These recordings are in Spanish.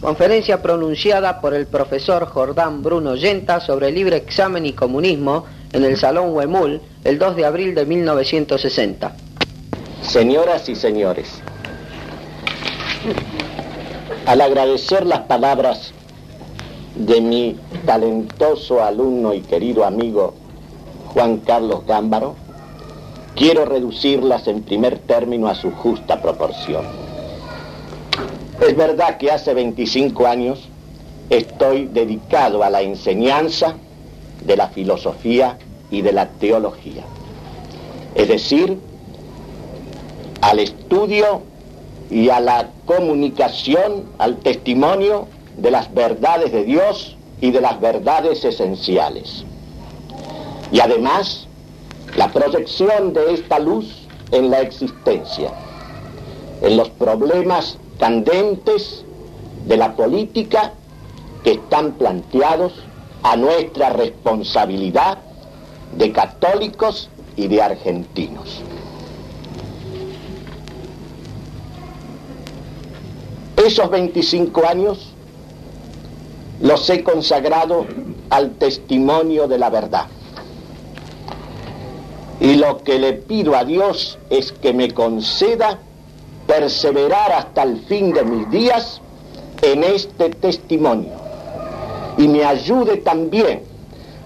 Conferencia pronunciada por el profesor Jordán Bruno Yenta sobre libre examen y comunismo en el Salón Huemul el 2 de abril de 1960. Señoras y señores, al agradecer las palabras de mi talentoso alumno y querido amigo Juan Carlos Gámbaro, quiero reducirlas en primer término a su justa proporción. Es verdad que hace 25 años estoy dedicado a la enseñanza de la filosofía y de la teología. Es decir, al estudio y a la comunicación, al testimonio de las verdades de Dios y de las verdades esenciales. Y además, la proyección de esta luz en la existencia, en los problemas candentes de la política que están planteados a nuestra responsabilidad de católicos y de argentinos. Esos 25 años los he consagrado al testimonio de la verdad. Y lo que le pido a Dios es que me conceda perseverar hasta el fin de mis días en este testimonio. Y me ayude también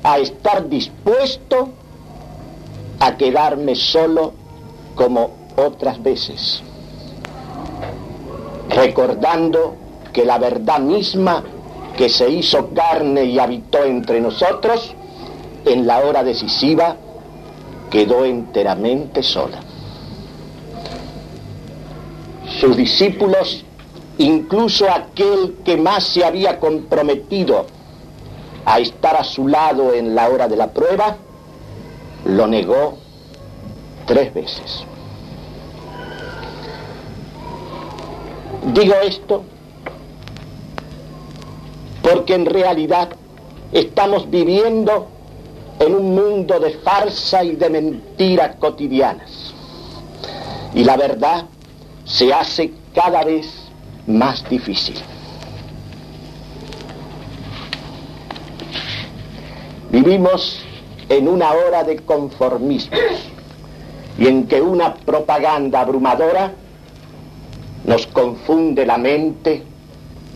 a estar dispuesto a quedarme solo como otras veces, recordando que la verdad misma que se hizo carne y habitó entre nosotros, en la hora decisiva quedó enteramente sola sus discípulos, incluso aquel que más se había comprometido a estar a su lado en la hora de la prueba, lo negó tres veces. Digo esto porque en realidad estamos viviendo en un mundo de farsa y de mentiras cotidianas. Y la verdad se hace cada vez más difícil. Vivimos en una hora de conformismo y en que una propaganda abrumadora nos confunde la mente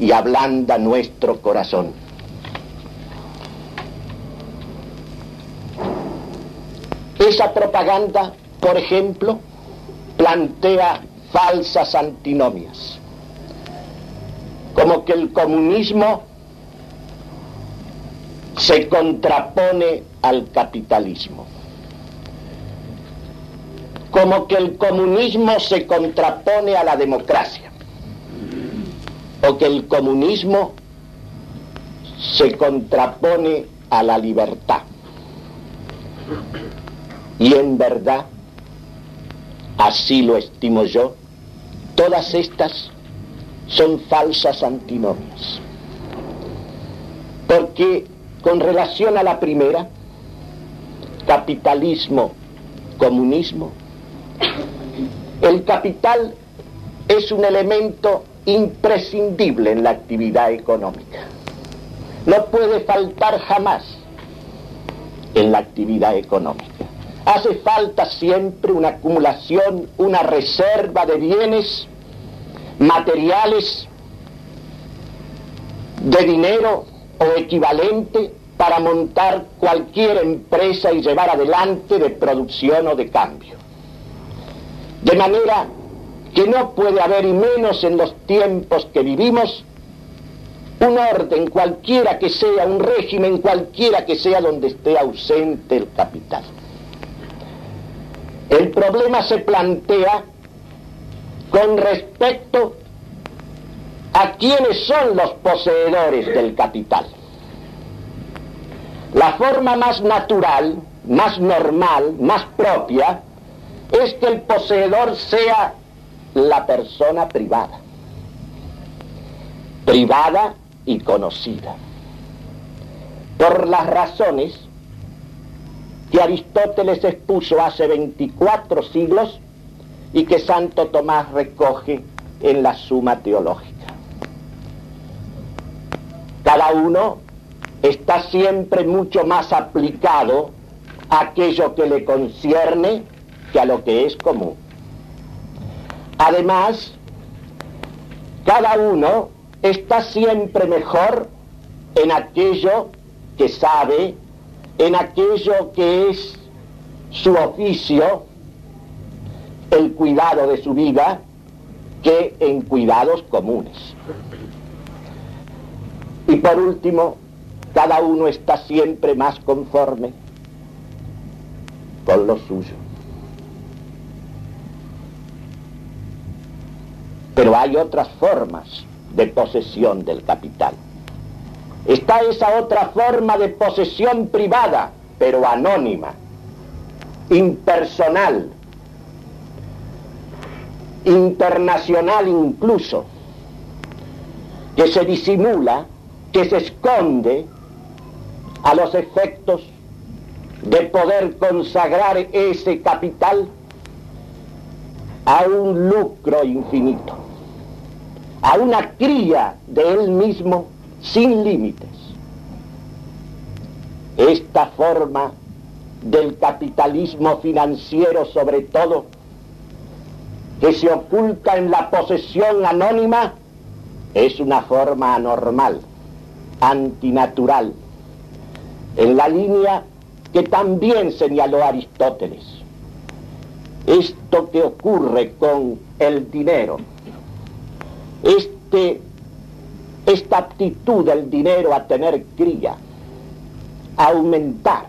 y ablanda nuestro corazón. Esa propaganda, por ejemplo, plantea falsas antinomias, como que el comunismo se contrapone al capitalismo, como que el comunismo se contrapone a la democracia, o que el comunismo se contrapone a la libertad. Y en verdad, así lo estimo yo, Todas estas son falsas antinomias. Porque con relación a la primera, capitalismo, comunismo, el capital es un elemento imprescindible en la actividad económica. No puede faltar jamás en la actividad económica. Hace falta siempre una acumulación, una reserva de bienes materiales, de dinero o equivalente para montar cualquier empresa y llevar adelante de producción o de cambio. De manera que no puede haber, y menos en los tiempos que vivimos, un orden cualquiera que sea, un régimen cualquiera que sea donde esté ausente el capital. El problema se plantea con respecto a quiénes son los poseedores del capital. La forma más natural, más normal, más propia, es que el poseedor sea la persona privada, privada y conocida, por las razones que Aristóteles expuso hace 24 siglos y que Santo Tomás recoge en la Suma Teológica. cada uno está siempre mucho más aplicado a aquello que le concierne que a lo que es común. Además, cada uno está siempre mejor en aquello que sabe, en aquello que es su oficio, el cuidado de su vida, que en cuidados comunes. Y por último, cada uno está siempre más conforme con lo suyo. Pero hay otras formas de posesión del capital. Está esa otra forma de posesión privada, pero anónima, impersonal, internacional incluso, que se disimula, que se esconde a los efectos de poder consagrar ese capital a un lucro infinito, a una cría de él mismo sin límites. Esta forma del capitalismo financiero sobre todo, que se oculta en la posesión anónima, es una forma anormal, antinatural, en la línea que también señaló Aristóteles. Esto que ocurre con el dinero, este esta aptitud del dinero a tener cría, a aumentar,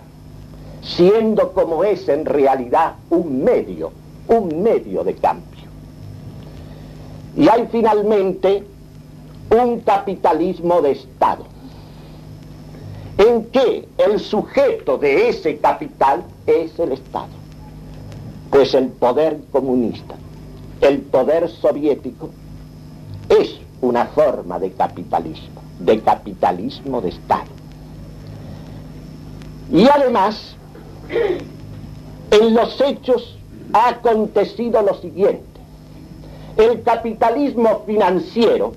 siendo como es en realidad un medio, un medio de cambio. Y hay finalmente un capitalismo de Estado, en que el sujeto de ese capital es el Estado, pues el poder comunista, el poder soviético, es una forma de capitalismo, de capitalismo de Estado. Y además, en los hechos ha acontecido lo siguiente. El capitalismo financiero,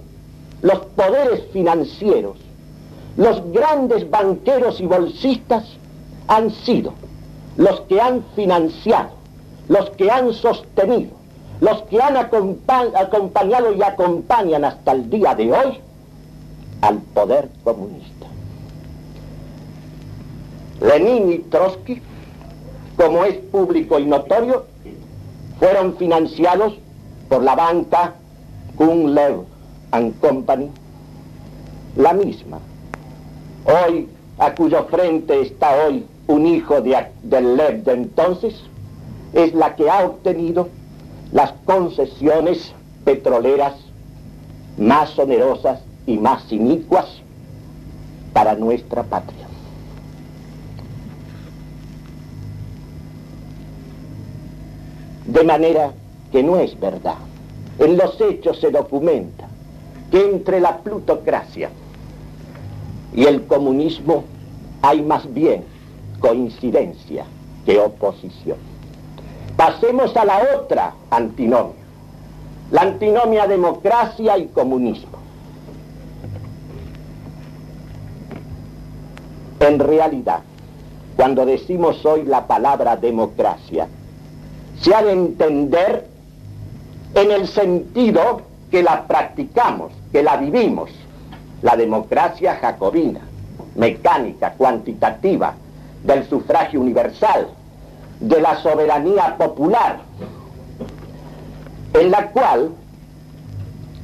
los poderes financieros, los grandes banqueros y bolsistas han sido los que han financiado, los que han sostenido, los que han acompañado y acompañan hasta el día de hoy al poder comunista. Lenin y Trotsky, como es público y notorio, fueron financiados por la banca Lev and Company, la misma, hoy a cuyo frente está hoy un hijo de, del Lev de entonces, es la que ha obtenido las concesiones petroleras más onerosas y más inicuas para nuestra patria. De manera que no es verdad. En los hechos se documenta que entre la plutocracia y el comunismo hay más bien coincidencia que oposición. Pasemos a la otra antinomia, la antinomia democracia y comunismo. En realidad, cuando decimos hoy la palabra democracia, se ha de entender en el sentido que la practicamos, que la vivimos, la democracia jacobina, mecánica, cuantitativa, del sufragio universal, de la soberanía popular, en la cual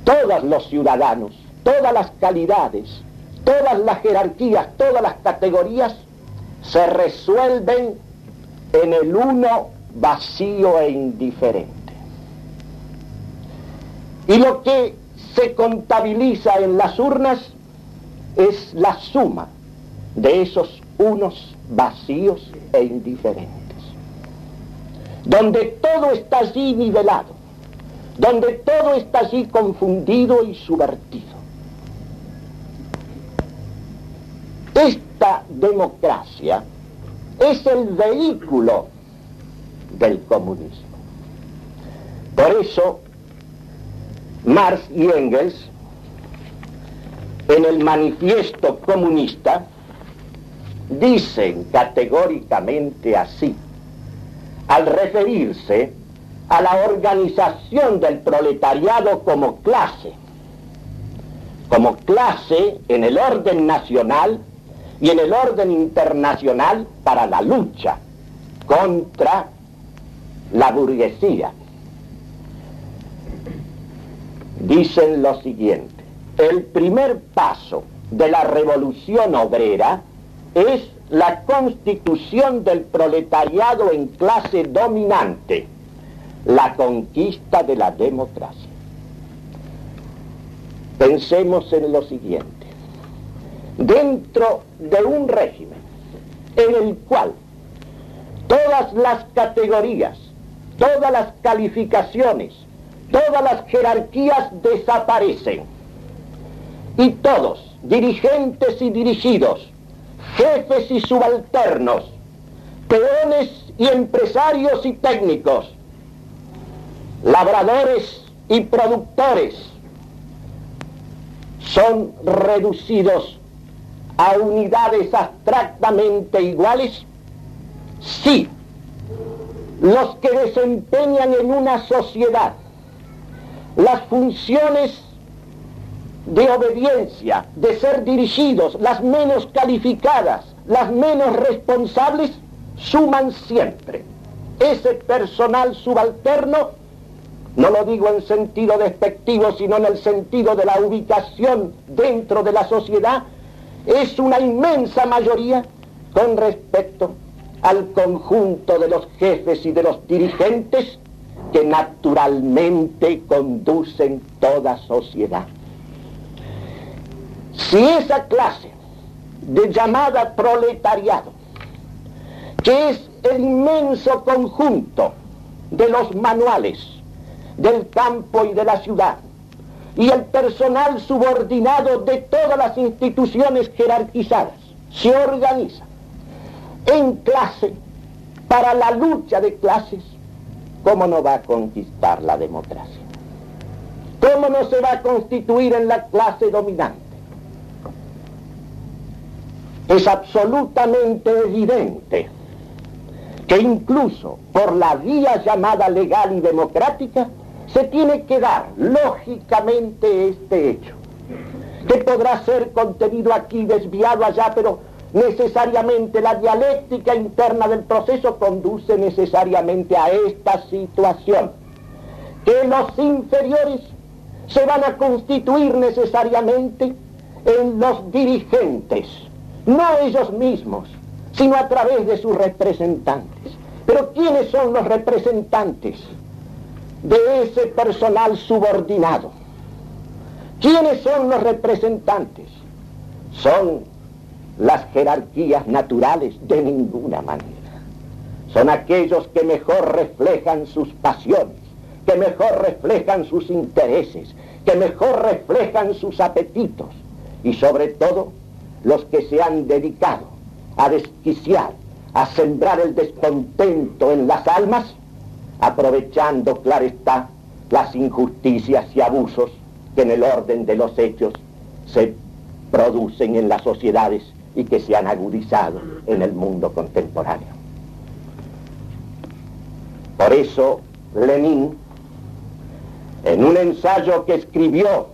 todos los ciudadanos, todas las calidades, todas las jerarquías, todas las categorías se resuelven en el uno vacío e indiferente. Y lo que se contabiliza en las urnas es la suma de esos unos vacíos e indiferentes donde todo está allí nivelado, donde todo está allí confundido y subvertido. Esta democracia es el vehículo del comunismo. Por eso, Marx y Engels en el manifiesto comunista dicen categóricamente así, al referirse a la organización del proletariado como clase, como clase en el orden nacional y en el orden internacional para la lucha contra la burguesía. Dicen lo siguiente, el primer paso de la revolución obrera es la constitución del proletariado en clase dominante, la conquista de la democracia. Pensemos en lo siguiente. Dentro de un régimen en el cual todas las categorías, todas las calificaciones, todas las jerarquías desaparecen y todos, dirigentes y dirigidos, jefes y subalternos, peones y empresarios y técnicos, labradores y productores, son reducidos a unidades abstractamente iguales? Sí, los que desempeñan en una sociedad las funciones de obediencia, de ser dirigidos, las menos calificadas, las menos responsables, suman siempre. Ese personal subalterno, no lo digo en sentido despectivo, sino en el sentido de la ubicación dentro de la sociedad, es una inmensa mayoría con respecto al conjunto de los jefes y de los dirigentes que naturalmente conducen toda sociedad. Si esa clase de llamada proletariado, que es el inmenso conjunto de los manuales del campo y de la ciudad, y el personal subordinado de todas las instituciones jerarquizadas, se organiza en clase para la lucha de clases, ¿cómo no va a conquistar la democracia? ¿Cómo no se va a constituir en la clase dominante? Es absolutamente evidente que incluso por la vía llamada legal y democrática se tiene que dar lógicamente este hecho, que podrá ser contenido aquí, desviado allá, pero necesariamente la dialéctica interna del proceso conduce necesariamente a esta situación, que los inferiores se van a constituir necesariamente en los dirigentes no ellos mismos, sino a través de sus representantes. Pero ¿quiénes son los representantes de ese personal subordinado? ¿Quiénes son los representantes? Son las jerarquías naturales de ninguna manera. Son aquellos que mejor reflejan sus pasiones, que mejor reflejan sus intereses, que mejor reflejan sus apetitos y sobre todo los que se han dedicado a desquiciar, a sembrar el descontento en las almas, aprovechando, claro está, las injusticias y abusos que en el orden de los hechos se producen en las sociedades y que se han agudizado en el mundo contemporáneo. Por eso Lenin, en un ensayo que escribió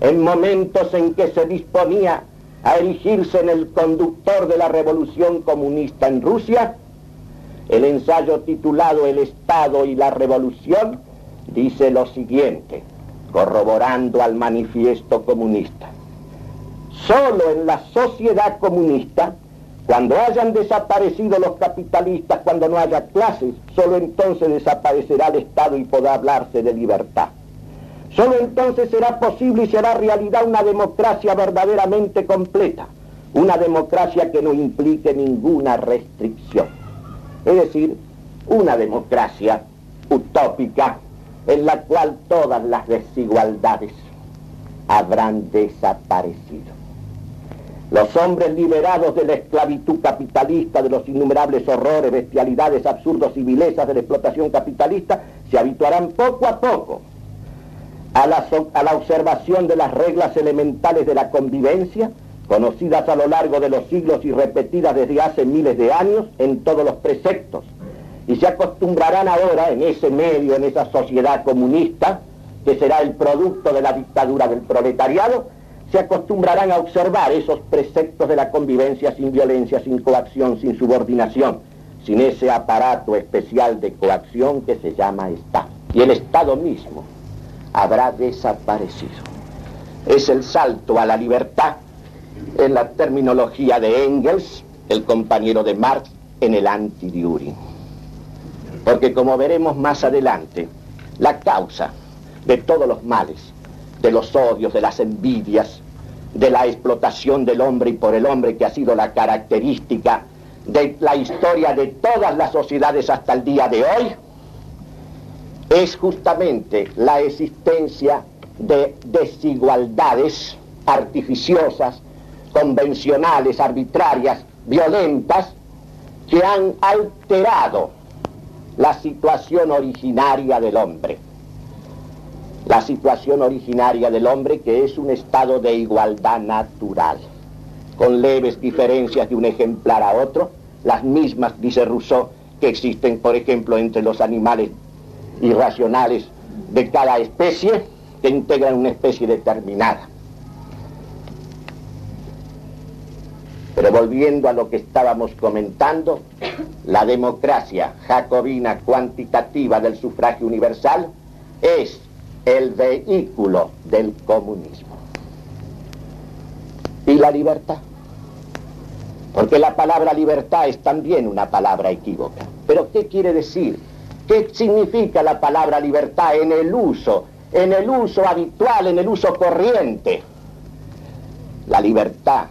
en momentos en que se disponía a erigirse en el conductor de la revolución comunista en Rusia, el ensayo titulado El Estado y la Revolución dice lo siguiente, corroborando al manifiesto comunista. Solo en la sociedad comunista, cuando hayan desaparecido los capitalistas, cuando no haya clases, solo entonces desaparecerá el Estado y podrá hablarse de libertad. Solo entonces será posible y será realidad una democracia verdaderamente completa, una democracia que no implique ninguna restricción. Es decir, una democracia utópica en la cual todas las desigualdades habrán desaparecido. Los hombres liberados de la esclavitud capitalista, de los innumerables horrores, bestialidades, absurdos y vilezas de la explotación capitalista, se habituarán poco a poco a la, a la observación de las reglas elementales de la convivencia, conocidas a lo largo de los siglos y repetidas desde hace miles de años en todos los preceptos. Y se acostumbrarán ahora en ese medio, en esa sociedad comunista, que será el producto de la dictadura del proletariado, se acostumbrarán a observar esos preceptos de la convivencia sin violencia, sin coacción, sin subordinación, sin ese aparato especial de coacción que se llama Estado. Y el Estado mismo habrá desaparecido. Es el salto a la libertad en la terminología de Engels, el compañero de Marx, en el anti-Düring. Porque como veremos más adelante, la causa de todos los males, de los odios, de las envidias, de la explotación del hombre y por el hombre que ha sido la característica de la historia de todas las sociedades hasta el día de hoy, es justamente la existencia de desigualdades artificiosas, convencionales, arbitrarias, violentas, que han alterado la situación originaria del hombre. La situación originaria del hombre que es un estado de igualdad natural, con leves diferencias de un ejemplar a otro, las mismas, dice Rousseau, que existen, por ejemplo, entre los animales irracionales de cada especie, que integran una especie determinada. Pero volviendo a lo que estábamos comentando, la democracia jacobina cuantitativa del sufragio universal es el vehículo del comunismo. ¿Y la libertad? Porque la palabra libertad es también una palabra equívoca. ¿Pero qué quiere decir? ¿Qué significa la palabra libertad en el uso, en el uso habitual, en el uso corriente? La libertad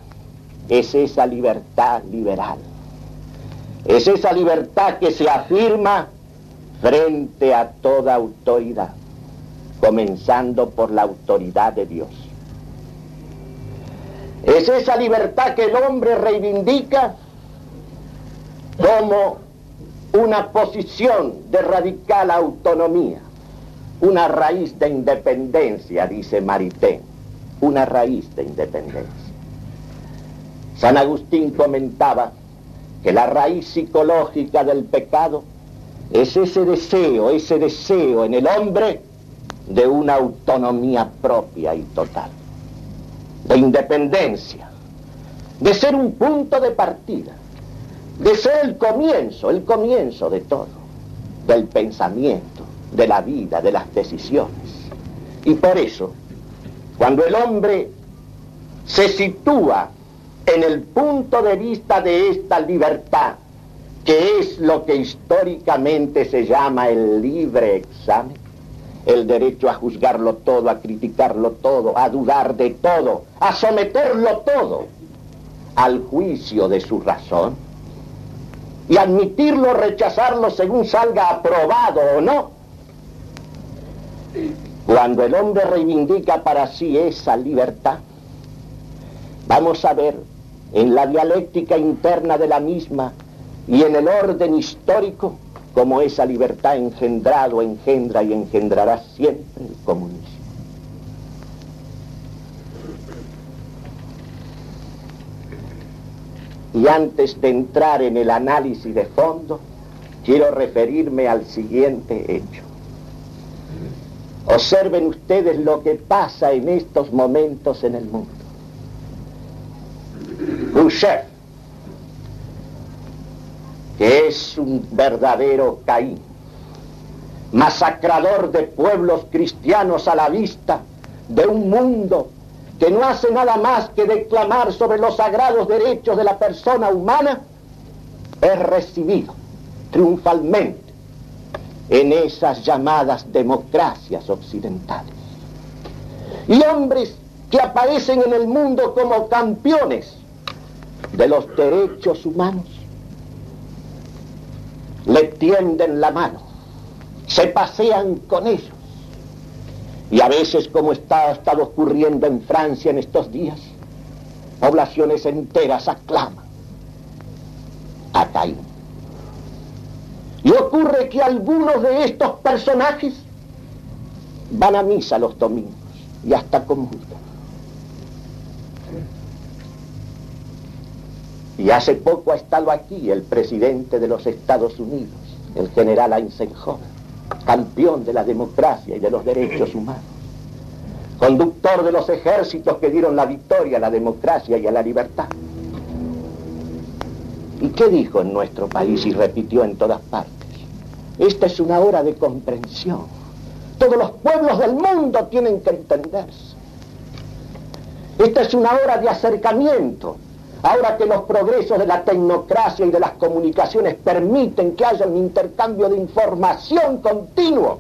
es esa libertad liberal. Es esa libertad que se afirma frente a toda autoridad, comenzando por la autoridad de Dios. Es esa libertad que el hombre reivindica como una posición de radical autonomía, una raíz de independencia, dice Maritain, una raíz de independencia. San Agustín comentaba que la raíz psicológica del pecado es ese deseo, ese deseo en el hombre de una autonomía propia y total, de independencia, de ser un punto de partida, de ser el comienzo, el comienzo de todo, del pensamiento, de la vida, de las decisiones. Y por eso, cuando el hombre se sitúa en el punto de vista de esta libertad, que es lo que históricamente se llama el libre examen, el derecho a juzgarlo todo, a criticarlo todo, a dudar de todo, a someterlo todo al juicio de su razón y admitirlo, rechazarlo según salga aprobado o no. Cuando el hombre reivindica para sí esa libertad, vamos a ver en la dialéctica interna de la misma y en el orden histórico, como esa libertad engendrado, engendra y engendrará siempre el comunismo. Y antes de entrar en el análisis de fondo, quiero referirme al siguiente hecho. Observen ustedes lo que pasa en estos momentos en el mundo. Khrushchev, que es un verdadero Caín, masacrador de pueblos cristianos a la vista de un mundo que no hace nada más que declamar sobre los sagrados derechos de la persona humana, es recibido triunfalmente en esas llamadas democracias occidentales. Y hombres que aparecen en el mundo como campeones de los derechos humanos, le tienden la mano, se pasean con ellos. Y a veces, como está, estado ocurriendo en Francia en estos días, poblaciones enteras aclaman a Caín. Y ocurre que algunos de estos personajes van a misa los domingos y hasta comulgan. Y hace poco ha estado aquí el presidente de los Estados Unidos, el general Eisenhower, campeón de la democracia y de los derechos humanos, conductor de los ejércitos que dieron la victoria a la democracia y a la libertad. ¿Y qué dijo en nuestro país y repitió en todas partes? Esta es una hora de comprensión. Todos los pueblos del mundo tienen que entenderse. Esta es una hora de acercamiento. Ahora que los progresos de la tecnocracia y de las comunicaciones permiten que haya un intercambio de información continuo.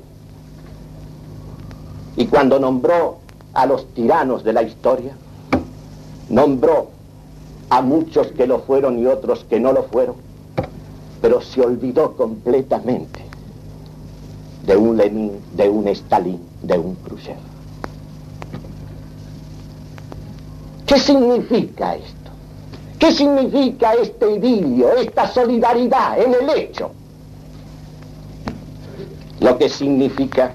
Y cuando nombró a los tiranos de la historia, nombró a muchos que lo fueron y otros que no lo fueron, pero se olvidó completamente de un Lenin, de un Stalin, de un Khrushchev. ¿Qué significa esto? ¿Qué significa este idilio, esta solidaridad en el hecho? Lo que significa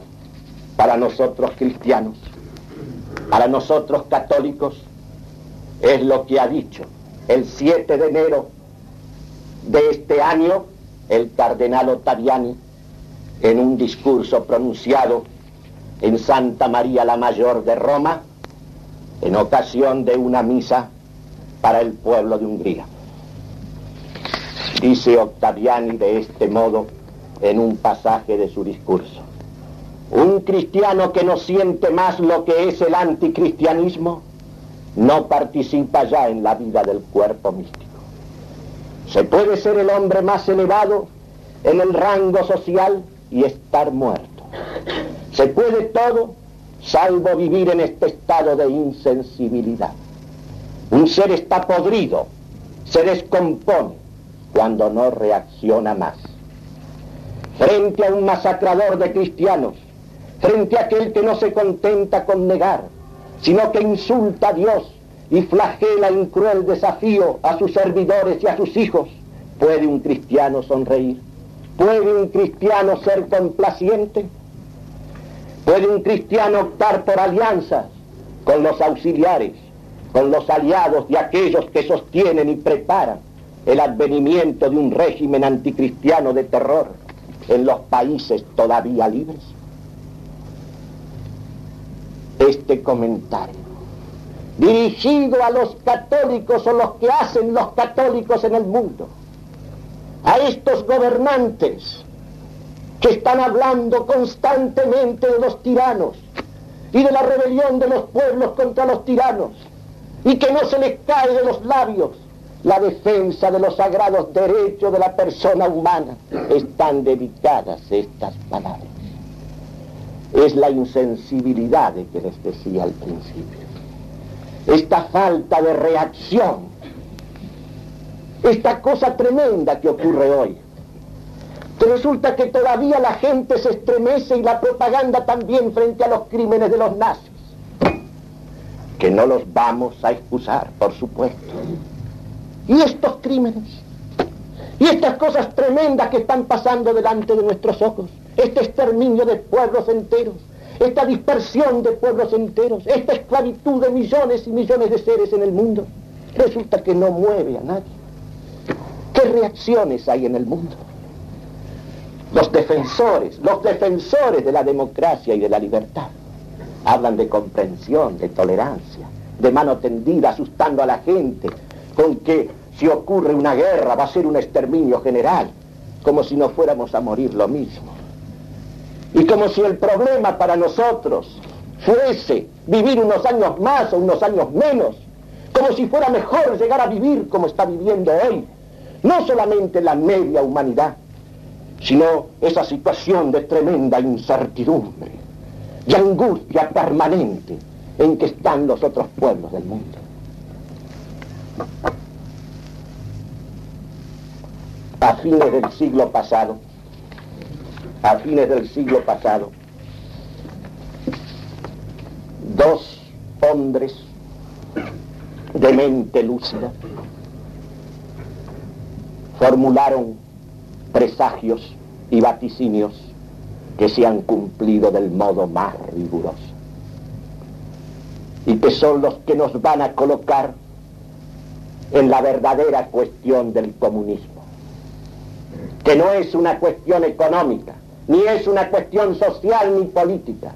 para nosotros cristianos, para nosotros católicos, es lo que ha dicho el 7 de enero de este año el cardenal Ottaviani en un discurso pronunciado en Santa María la Mayor de Roma en ocasión de una misa para el pueblo de Hungría. Dice Octaviani de este modo en un pasaje de su discurso. Un cristiano que no siente más lo que es el anticristianismo no participa ya en la vida del cuerpo místico. Se puede ser el hombre más elevado en el rango social y estar muerto. Se puede todo salvo vivir en este estado de insensibilidad. Un ser está podrido, se descompone cuando no reacciona más. Frente a un masacrador de cristianos, frente a aquel que no se contenta con negar, sino que insulta a Dios y flagela en cruel desafío a sus servidores y a sus hijos, ¿puede un cristiano sonreír? ¿Puede un cristiano ser complaciente? ¿Puede un cristiano optar por alianzas con los auxiliares, con los aliados de aquellos que sostienen y preparan el advenimiento de un régimen anticristiano de terror en los países todavía libres? Este comentario, dirigido a los católicos o los que hacen los católicos en el mundo, a estos gobernantes que están hablando constantemente de los tiranos y de la rebelión de los pueblos contra los tiranos y que no se les cae de los labios la defensa de los sagrados derechos de la persona humana. Están dedicadas estas palabras. Es la insensibilidad de que les decía al principio. Esta falta de reacción. Esta cosa tremenda que ocurre hoy. Que resulta que todavía la gente se estremece y la propaganda también frente a los crímenes de los nazis que no los vamos a excusar, por supuesto. Y estos crímenes, y estas cosas tremendas que están pasando delante de nuestros ojos, este exterminio de pueblos enteros, esta dispersión de pueblos enteros, esta esclavitud de millones y millones de seres en el mundo, resulta que no mueve a nadie. ¿Qué reacciones hay en el mundo? Los defensores, los defensores de la democracia y de la libertad Hablan de comprensión, de tolerancia, de mano tendida, asustando a la gente, con que si ocurre una guerra va a ser un exterminio general, como si no fuéramos a morir lo mismo. Y como si el problema para nosotros fuese vivir unos años más o unos años menos, como si fuera mejor llegar a vivir como está viviendo hoy, no solamente la media humanidad, sino esa situación de tremenda incertidumbre y angustia permanente en que están los otros pueblos del mundo. A fines del siglo pasado, a fines del siglo pasado, dos hombres de mente lúcida formularon presagios y vaticinios que se han cumplido del modo más riguroso. Y que son los que nos van a colocar en la verdadera cuestión del comunismo, que no es una cuestión económica, ni es una cuestión social ni política,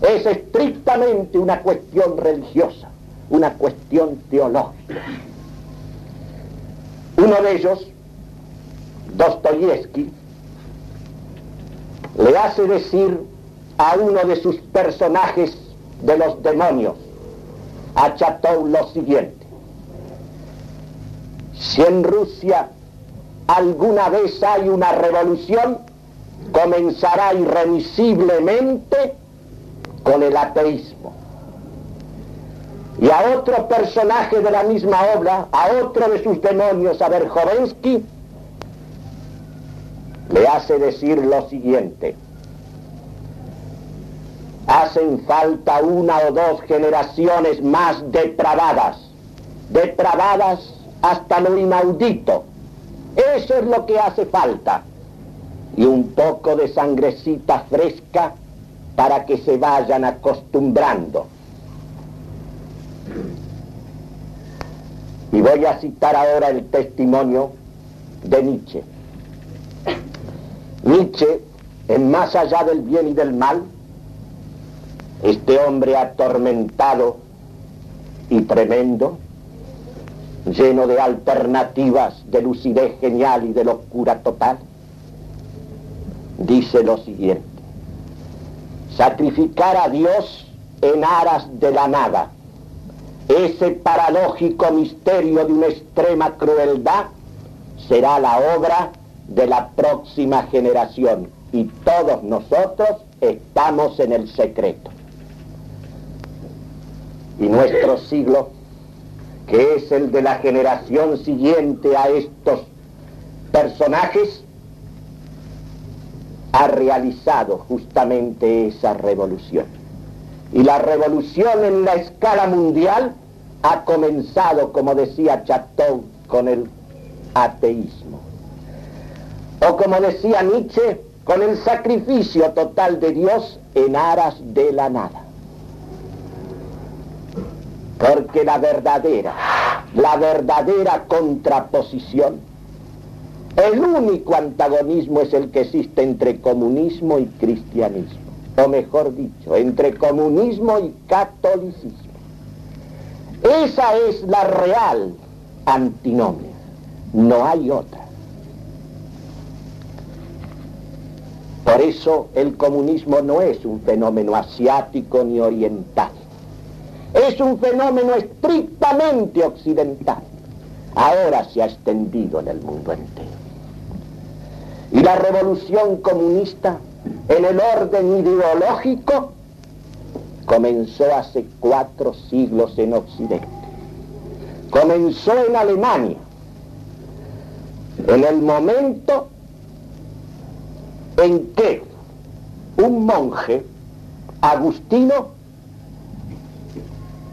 es estrictamente una cuestión religiosa, una cuestión teológica. Uno de ellos, Dostoyevsky, le hace decir a uno de sus personajes de los demonios, a Chateau, lo siguiente. Si en Rusia alguna vez hay una revolución, comenzará irremisiblemente con el ateísmo. Y a otro personaje de la misma obra, a otro de sus demonios, a Verjovensky, le hace decir lo siguiente. Hacen falta una o dos generaciones más depravadas, depravadas hasta lo inaudito. Eso es lo que hace falta. Y un poco de sangrecita fresca para que se vayan acostumbrando. Y voy a citar ahora el testimonio de Nietzsche. Nietzsche, en Más allá del bien y del mal, este hombre atormentado y tremendo, lleno de alternativas, de lucidez genial y de locura total, dice lo siguiente, sacrificar a Dios en aras de la nada, ese paradójico misterio de una extrema crueldad, será la obra de la próxima generación y todos nosotros estamos en el secreto. Y nuestro siglo, que es el de la generación siguiente a estos personajes, ha realizado justamente esa revolución. Y la revolución en la escala mundial ha comenzado, como decía Chateau, con el ateísmo. O como decía Nietzsche, con el sacrificio total de Dios en aras de la nada. Porque la verdadera, la verdadera contraposición, el único antagonismo es el que existe entre comunismo y cristianismo. O mejor dicho, entre comunismo y catolicismo. Esa es la real antinomia. No hay otra. Por eso el comunismo no es un fenómeno asiático ni oriental. Es un fenómeno estrictamente occidental. Ahora se ha extendido en el mundo entero. Y la revolución comunista en el orden ideológico comenzó hace cuatro siglos en Occidente. Comenzó en Alemania, en el momento en que un monje agustino,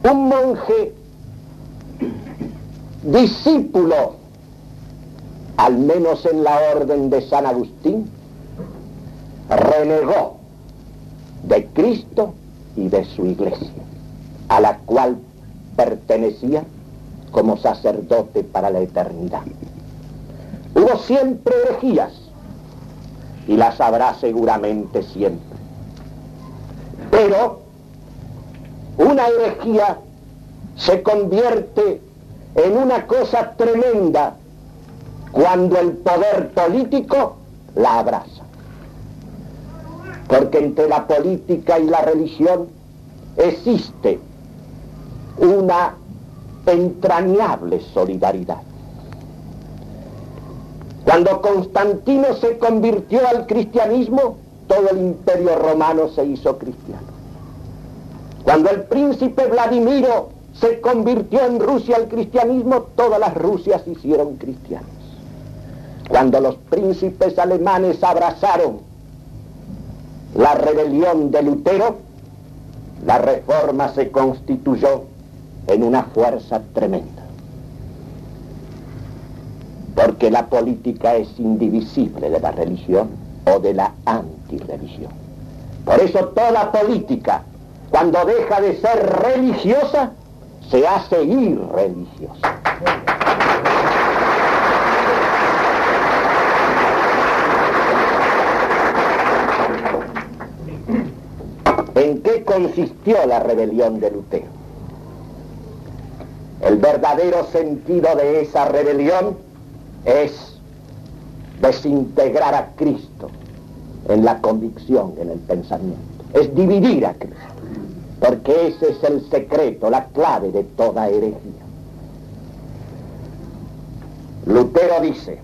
un monje discípulo, al menos en la orden de San Agustín, renegó de Cristo y de su iglesia, a la cual pertenecía como sacerdote para la eternidad. Hubo siempre herejías, y las habrá seguramente siempre. Pero una herejía se convierte en una cosa tremenda cuando el poder político la abraza. Porque entre la política y la religión existe una entrañable solidaridad. Cuando Constantino se convirtió al cristianismo, todo el imperio romano se hizo cristiano. Cuando el príncipe Vladimiro se convirtió en Rusia al cristianismo, todas las Rusias se hicieron cristianas. Cuando los príncipes alemanes abrazaron la rebelión de Lutero, la reforma se constituyó en una fuerza tremenda porque la política es indivisible de la religión o de la antirreligión. Por eso toda política, cuando deja de ser religiosa, se hace irreligiosa. ¿En qué consistió la rebelión de Lutero? El verdadero sentido de esa rebelión es desintegrar a Cristo en la convicción, en el pensamiento. Es dividir a Cristo, porque ese es el secreto, la clave de toda herejía. Lutero dice,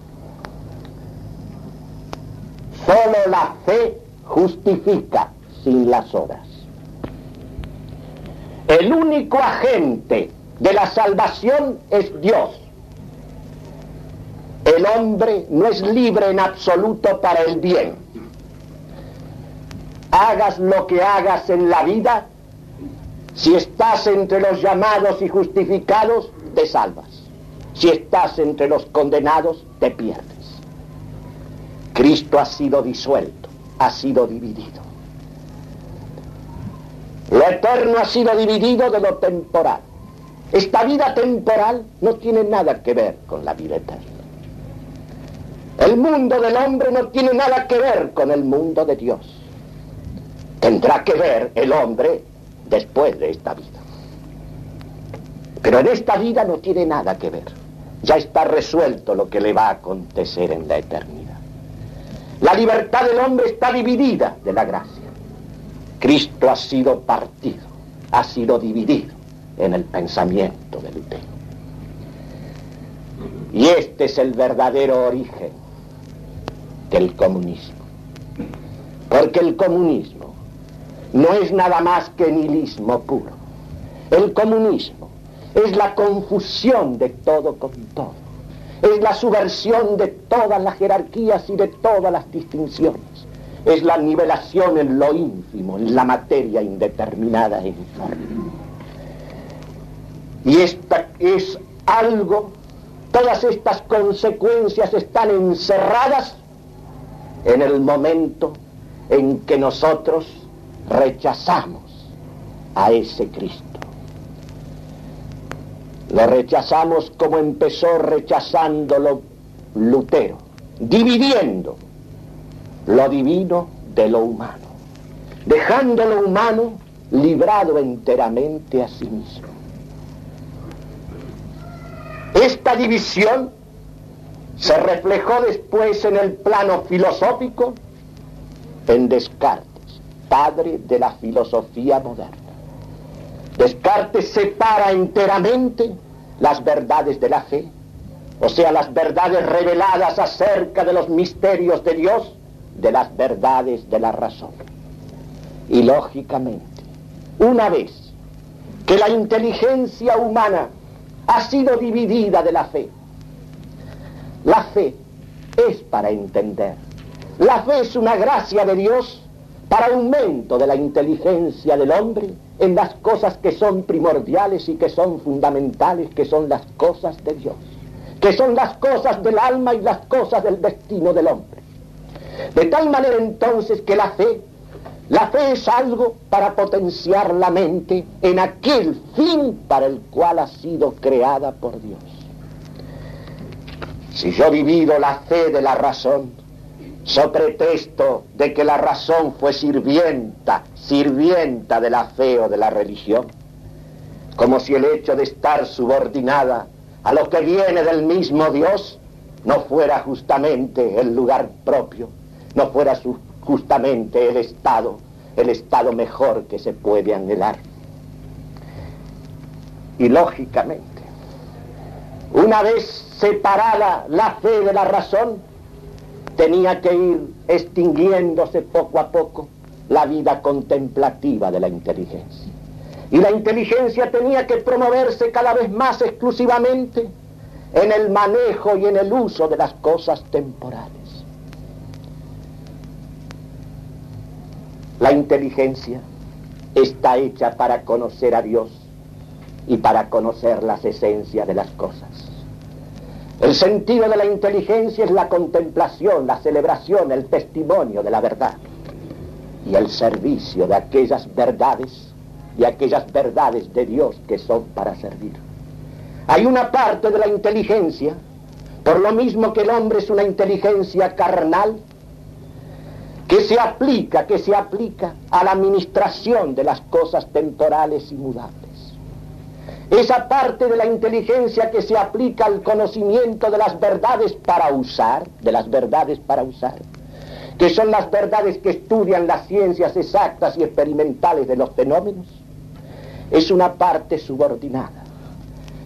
solo la fe justifica sin las obras. El único agente de la salvación es Dios. El hombre no es libre en absoluto para el bien. Hagas lo que hagas en la vida, si estás entre los llamados y justificados, te salvas. Si estás entre los condenados, te pierdes. Cristo ha sido disuelto, ha sido dividido. Lo eterno ha sido dividido de lo temporal. Esta vida temporal no tiene nada que ver con la vida eterna. El mundo del hombre no tiene nada que ver con el mundo de Dios. Tendrá que ver el hombre después de esta vida. Pero en esta vida no tiene nada que ver. Ya está resuelto lo que le va a acontecer en la eternidad. La libertad del hombre está dividida de la gracia. Cristo ha sido partido, ha sido dividido en el pensamiento de Lutero. Y este es el verdadero origen del comunismo. Porque el comunismo no es nada más que nihilismo puro. El comunismo es la confusión de todo con todo. Es la subversión de todas las jerarquías y de todas las distinciones. Es la nivelación en lo ínfimo, en la materia indeterminada e informe. Y esta es algo, todas estas consecuencias están encerradas en el momento en que nosotros rechazamos a ese Cristo. Lo rechazamos como empezó rechazándolo Lutero, dividiendo lo divino de lo humano, dejando lo humano librado enteramente a sí mismo. Esta división se reflejó después en el plano filosófico en Descartes, padre de la filosofía moderna. Descartes separa enteramente las verdades de la fe, o sea, las verdades reveladas acerca de los misterios de Dios, de las verdades de la razón. Y lógicamente, una vez que la inteligencia humana ha sido dividida de la fe. La fe es para entender. La fe es una gracia de Dios para aumento de la inteligencia del hombre en las cosas que son primordiales y que son fundamentales, que son las cosas de Dios, que son las cosas del alma y las cosas del destino del hombre. De tal manera entonces que la fe la fe es algo para potenciar la mente en aquel fin para el cual ha sido creada por Dios. Si yo divido la fe de la razón, so pretexto de que la razón fue sirvienta, sirvienta de la fe o de la religión, como si el hecho de estar subordinada a lo que viene del mismo Dios no fuera justamente el lugar propio, no fuera justamente el estado, el estado mejor que se puede anhelar. Y lógicamente, una vez separada la fe de la razón, tenía que ir extinguiéndose poco a poco la vida contemplativa de la inteligencia. Y la inteligencia tenía que promoverse cada vez más exclusivamente en el manejo y en el uso de las cosas temporales. La inteligencia está hecha para conocer a Dios y para conocer las esencias de las cosas. El sentido de la inteligencia es la contemplación, la celebración, el testimonio de la verdad y el servicio de aquellas verdades y aquellas verdades de Dios que son para servir. Hay una parte de la inteligencia, por lo mismo que el hombre es una inteligencia carnal, que se aplica, que se aplica a la administración de las cosas temporales y mudables. Esa parte de la inteligencia que se aplica al conocimiento de las verdades para usar, de las verdades para usar, que son las verdades que estudian las ciencias exactas y experimentales de los fenómenos, es una parte subordinada,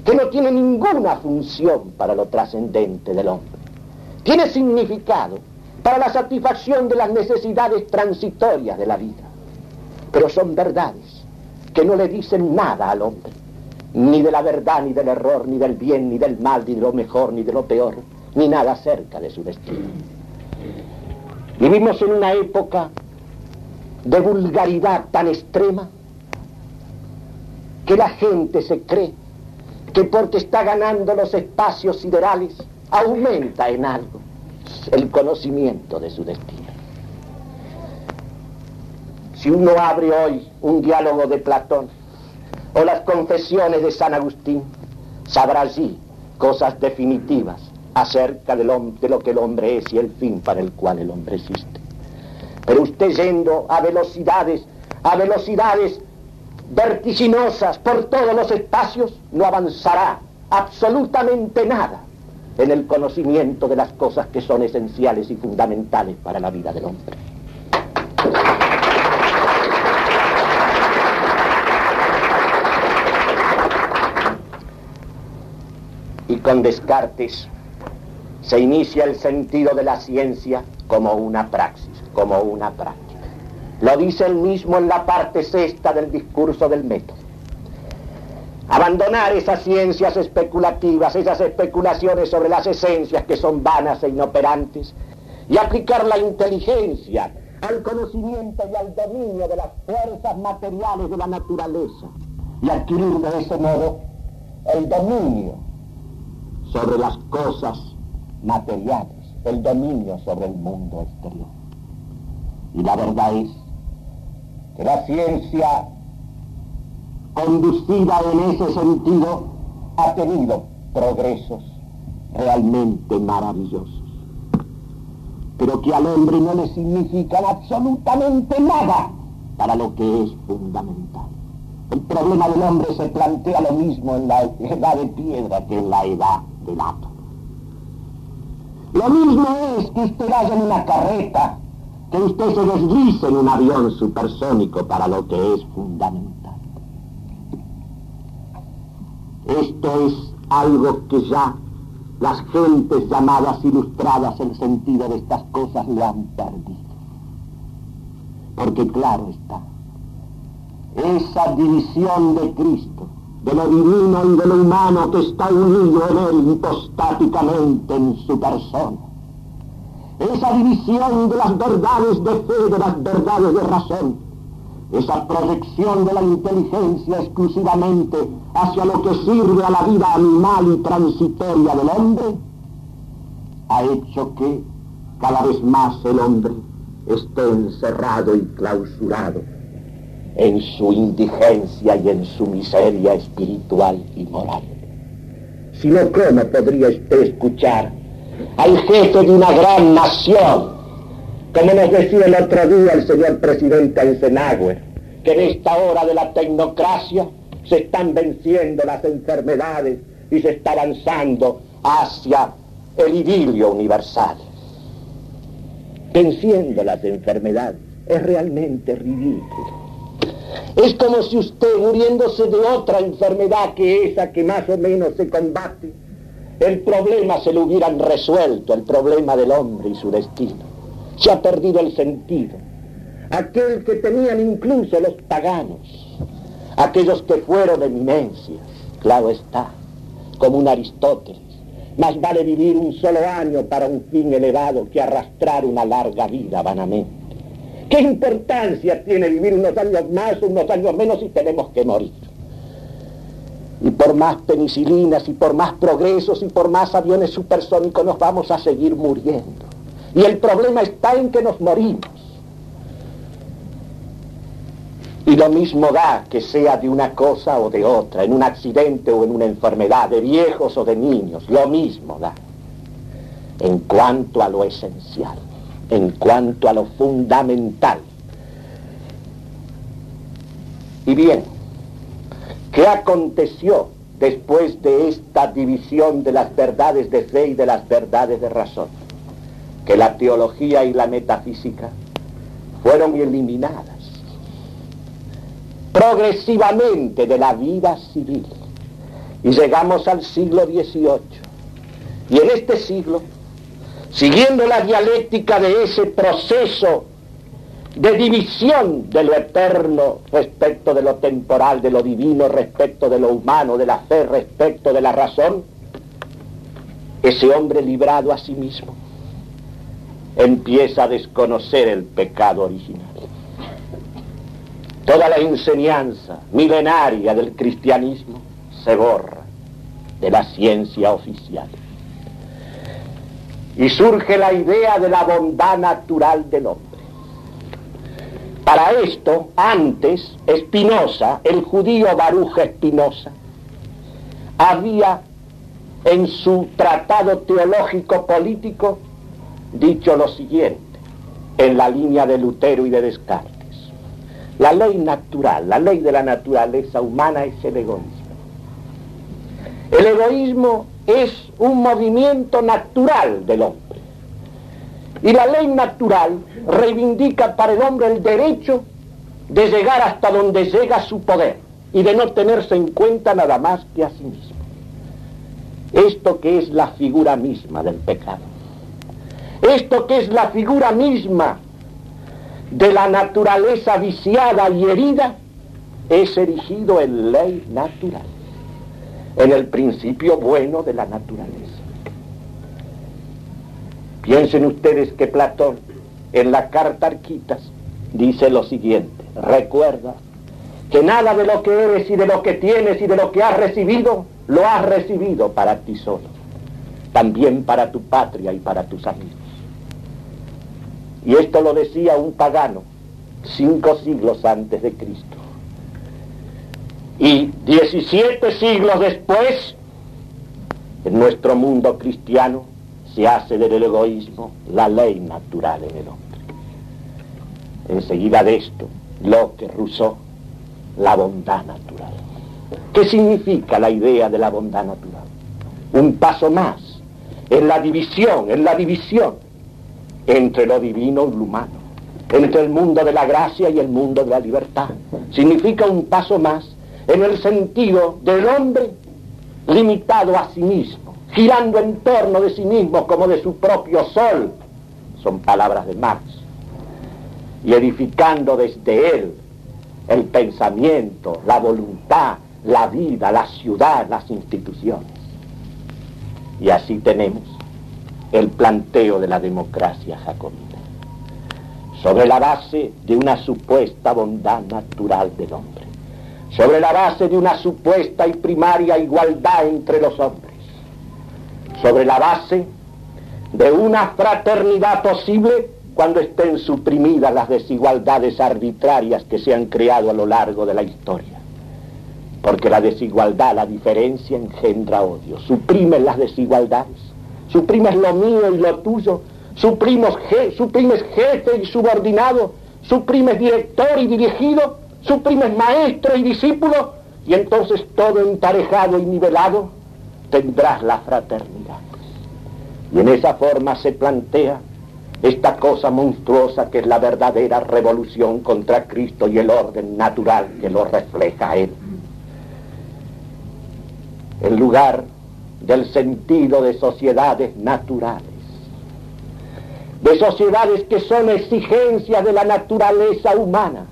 que no tiene ninguna función para lo trascendente del hombre. Tiene significado para la satisfacción de las necesidades transitorias de la vida, pero son verdades que no le dicen nada al hombre, ni de la verdad, ni del error, ni del bien, ni del mal, ni de lo mejor, ni de lo peor, ni nada acerca de su destino. Vivimos en una época de vulgaridad tan extrema que la gente se cree que porque está ganando los espacios siderales aumenta en algo el conocimiento de su destino. Si uno abre hoy un diálogo de Platón o las confesiones de San Agustín, sabrá allí cosas definitivas acerca de lo que el hombre es y el fin para el cual el hombre existe. Pero usted yendo a velocidades, a velocidades vertiginosas por todos los espacios, no avanzará absolutamente nada en el conocimiento de las cosas que son esenciales y fundamentales para la vida del hombre. Con Descartes se inicia el sentido de la ciencia como una praxis, como una práctica. Lo dice él mismo en la parte sexta del discurso del método. Abandonar esas ciencias especulativas, esas especulaciones sobre las esencias que son vanas e inoperantes, y aplicar la inteligencia al conocimiento y al dominio de las fuerzas materiales de la naturaleza, y adquirir de ese modo el dominio sobre las cosas materiales, el dominio sobre el mundo exterior. Y la verdad es que la ciencia conducida en ese sentido ha tenido progresos realmente maravillosos, pero que al hombre no le significan absolutamente nada para lo que es fundamental. El problema del hombre se plantea lo mismo en la edad de piedra que en la edad Lo mismo es que usted vaya en una carreta, que usted se deslice en un avión supersónico para lo que es fundamental. Esto es algo que ya las gentes llamadas ilustradas el sentido de estas cosas lo han perdido. Porque claro está, esa división de Cristo de lo divino y de lo humano que está unido en él hipostáticamente en su persona. Esa división de las verdades de fe, de las verdades de razón, esa proyección de la inteligencia exclusivamente hacia lo que sirve a la vida animal y transitoria del hombre, ha hecho que cada vez más el hombre esté encerrado y clausurado en su indigencia y en su miseria espiritual y moral. Si no, ¿cómo podría usted escuchar al jefe de una gran nación, como nos decía el otro día el señor presidente Eisenhower, que en esta hora de la tecnocracia se están venciendo las enfermedades y se está avanzando hacia el idilio universal. Venciendo las enfermedades es realmente ridículo. Es como si usted muriéndose de otra enfermedad que esa que más o menos se combate, el problema se lo hubieran resuelto, el problema del hombre y su destino. Se ha perdido el sentido. Aquel que tenían incluso los paganos, aquellos que fueron eminencias, claro está, como un Aristóteles. Más vale vivir un solo año para un fin elevado que arrastrar una larga vida vanamente. ¿Qué importancia tiene vivir unos años más, unos años menos si tenemos que morir? Y por más penicilinas y por más progresos y por más aviones supersónicos nos vamos a seguir muriendo. Y el problema está en que nos morimos. Y lo mismo da que sea de una cosa o de otra, en un accidente o en una enfermedad, de viejos o de niños, lo mismo da. En cuanto a lo esencial, en cuanto a lo fundamental. Y bien, ¿qué aconteció después de esta división de las verdades de fe y de las verdades de razón? Que la teología y la metafísica fueron eliminadas progresivamente de la vida civil. Y llegamos al siglo XVIII. Y en este siglo, siguiendo la dialéctica de ese proceso de división de lo eterno respecto de lo temporal, de lo divino respecto de lo humano, de la fe respecto de la razón, ese hombre librado a sí mismo empieza a desconocer el pecado original. Toda la enseñanza milenaria del cristianismo se borra de la ciencia oficial. Y surge la idea de la bondad natural del hombre. Para esto, antes, Espinosa, el judío Baruch Espinosa, había en su tratado teológico político dicho lo siguiente, en la línea de Lutero y de Descartes. La ley natural, la ley de la naturaleza humana es el egoísmo. El egoísmo es un movimiento natural del hombre. Y la ley natural reivindica para el hombre el derecho de llegar hasta donde llega su poder y de no tenerse en cuenta nada más que a sí mismo. Esto que es la figura misma del pecado. Esto que es la figura misma de la naturaleza viciada y herida es erigido en ley natural, en el principio bueno de la naturaleza. Piensen ustedes que Platón en la carta Arquitas dice lo siguiente, recuerda que nada de lo que eres y de lo que tienes y de lo que has recibido, lo has recibido para ti solo, también para tu patria y para tus amigos. Y esto lo decía un pagano cinco siglos antes de Cristo. Y 17 siglos después, en nuestro mundo cristiano, se hace del egoísmo la ley natural en el hombre. Enseguida de esto, Locke, Rousseau, la bondad natural. ¿Qué significa la idea de la bondad natural? Un paso más en la división, en la división entre lo divino y lo humano, entre el mundo de la gracia y el mundo de la libertad. Significa un paso más en el sentido del hombre limitado a sí mismo, girando en torno de sí mismo como de su propio sol, son palabras de Marx, y edificando desde él el pensamiento, la voluntad, la vida, la ciudad, las instituciones. Y así tenemos el planteo de la democracia jacobina, sobre la base de una supuesta bondad natural del hombre, sobre la base de una supuesta y primaria igualdad entre los hombres, sobre la base de una fraternidad posible cuando estén suprimidas las desigualdades arbitrarias que se han creado a lo largo de la historia. Porque la desigualdad, la diferencia engendra odio, suprimen las desigualdades. Suprimes lo mío y lo tuyo, suprimes, suprimes jefe y subordinado, suprimes director y dirigido, suprimes maestro y discípulo, y entonces todo emparejado y nivelado tendrás la fraternidad. Y en esa forma se plantea esta cosa monstruosa que es la verdadera revolución contra Cristo y el orden natural que lo refleja Él. En lugar del sentido de sociedades naturales, de sociedades que son exigencias de la naturaleza humana,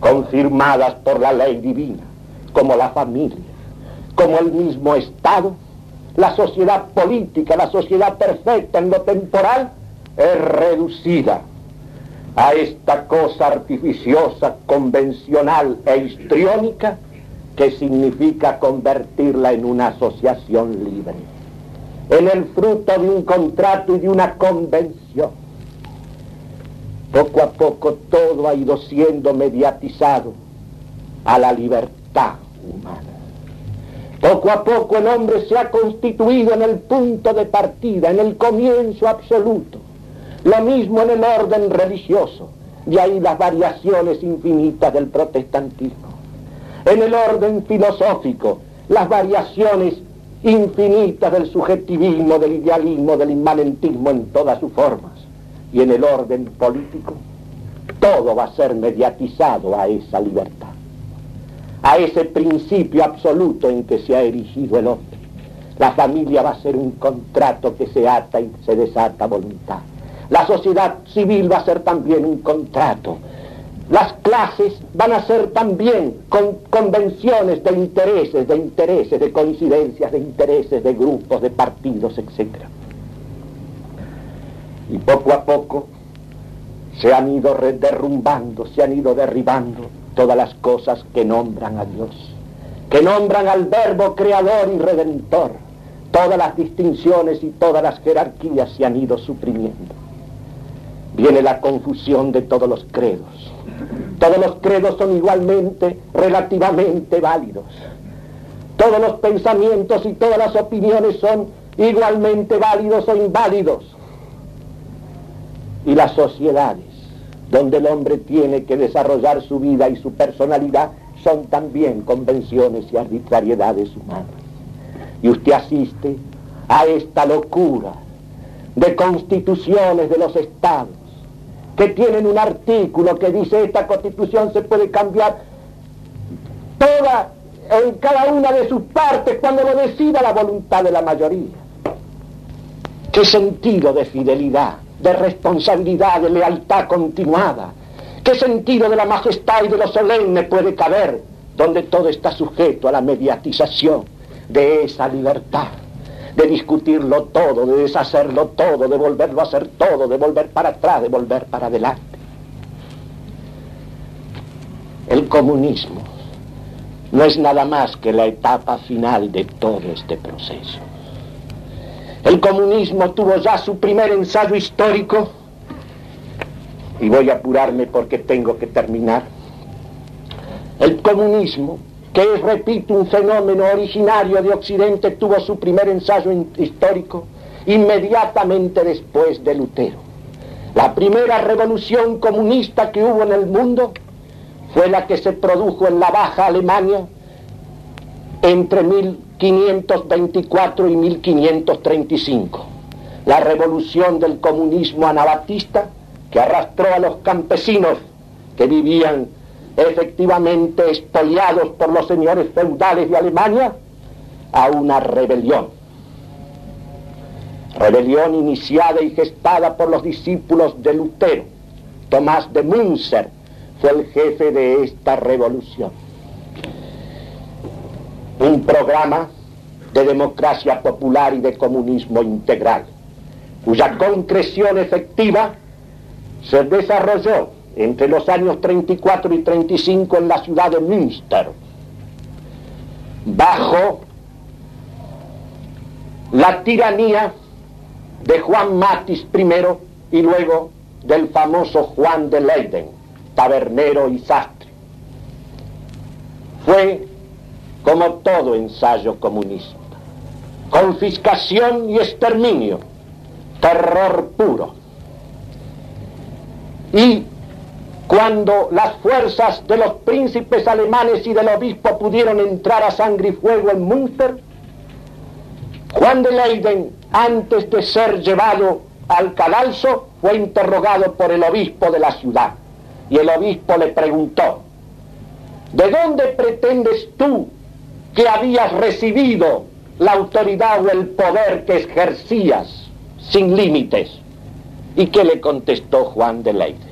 confirmadas por la ley divina, como la familia, como el mismo Estado, la sociedad política, la sociedad perfecta en lo temporal, es reducida a esta cosa artificiosa, convencional e histriónica que significa convertirla en una asociación libre, en el fruto de un contrato y de una convención. Poco a poco todo ha ido siendo mediatizado a la libertad humana. Poco a poco el hombre se ha constituido en el punto de partida, en el comienzo absoluto. Lo mismo en el orden religioso, de ahí las variaciones infinitas del protestantismo. En el orden filosófico, las variaciones infinitas del subjetivismo, del idealismo, del inmanentismo en todas sus formas. Y en el orden político, todo va a ser mediatizado a esa libertad a ese principio absoluto en que se ha erigido el hombre. La familia va a ser un contrato que se ata y se desata voluntad. La sociedad civil va a ser también un contrato. Las clases van a ser también con convenciones de intereses, de intereses, de coincidencias, de intereses, de grupos, de partidos, etc. Y poco a poco se han ido derrumbando, se han ido derribando todas las cosas que nombran a Dios, que nombran al verbo creador y redentor. Todas las distinciones y todas las jerarquías se han ido suprimiendo. Viene la confusión de todos los credos. Todos los credos son igualmente, relativamente válidos. Todos los pensamientos y todas las opiniones son igualmente válidos o inválidos. Y las sociedades donde el hombre tiene que desarrollar su vida y su personalidad, son también convenciones y arbitrariedades humanas. Y usted asiste a esta locura de constituciones de los estados, que tienen un artículo que dice esta constitución se puede cambiar toda, en cada una de sus partes cuando lo decida la voluntad de la mayoría. ¿Qué sentido de fidelidad de responsabilidad, de lealtad continuada. ¿Qué sentido de la majestad y de lo solemne puede caber donde todo está sujeto a la mediatización de esa libertad? De discutirlo todo, de deshacerlo todo, de volverlo a hacer todo, de volver para atrás, de volver para adelante. El comunismo no es nada más que la etapa final de todo este proceso. El comunismo tuvo ya su primer ensayo histórico, y voy a apurarme porque tengo que terminar. El comunismo, que es, repito, un fenómeno originario de Occidente, tuvo su primer ensayo histórico inmediatamente después de Lutero. La primera revolución comunista que hubo en el mundo fue la que se produjo en la Baja Alemania entre mil 1524 y 1535. La revolución del comunismo anabatista que arrastró a los campesinos que vivían efectivamente expoliados por los señores feudales de Alemania a una rebelión. Rebelión iniciada y gestada por los discípulos de Lutero. Tomás de Münzer fue el jefe de esta revolución un programa de democracia popular y de comunismo integral, cuya concreción efectiva se desarrolló entre los años 34 y 35 en la ciudad de Münster, bajo la tiranía de Juan Matis I y luego del famoso Juan de Leyden, tabernero y sastre. Fue como todo ensayo comunista. Confiscación y exterminio, terror puro. Y cuando las fuerzas de los príncipes alemanes y del obispo pudieron entrar a sangre y fuego en Münster, Juan de Leyden, antes de ser llevado al cadalso, fue interrogado por el obispo de la ciudad. Y el obispo le preguntó, ¿de dónde pretendes tú que habías recibido la autoridad o el poder que ejercías sin límites. ¿Y qué le contestó Juan de Leyden?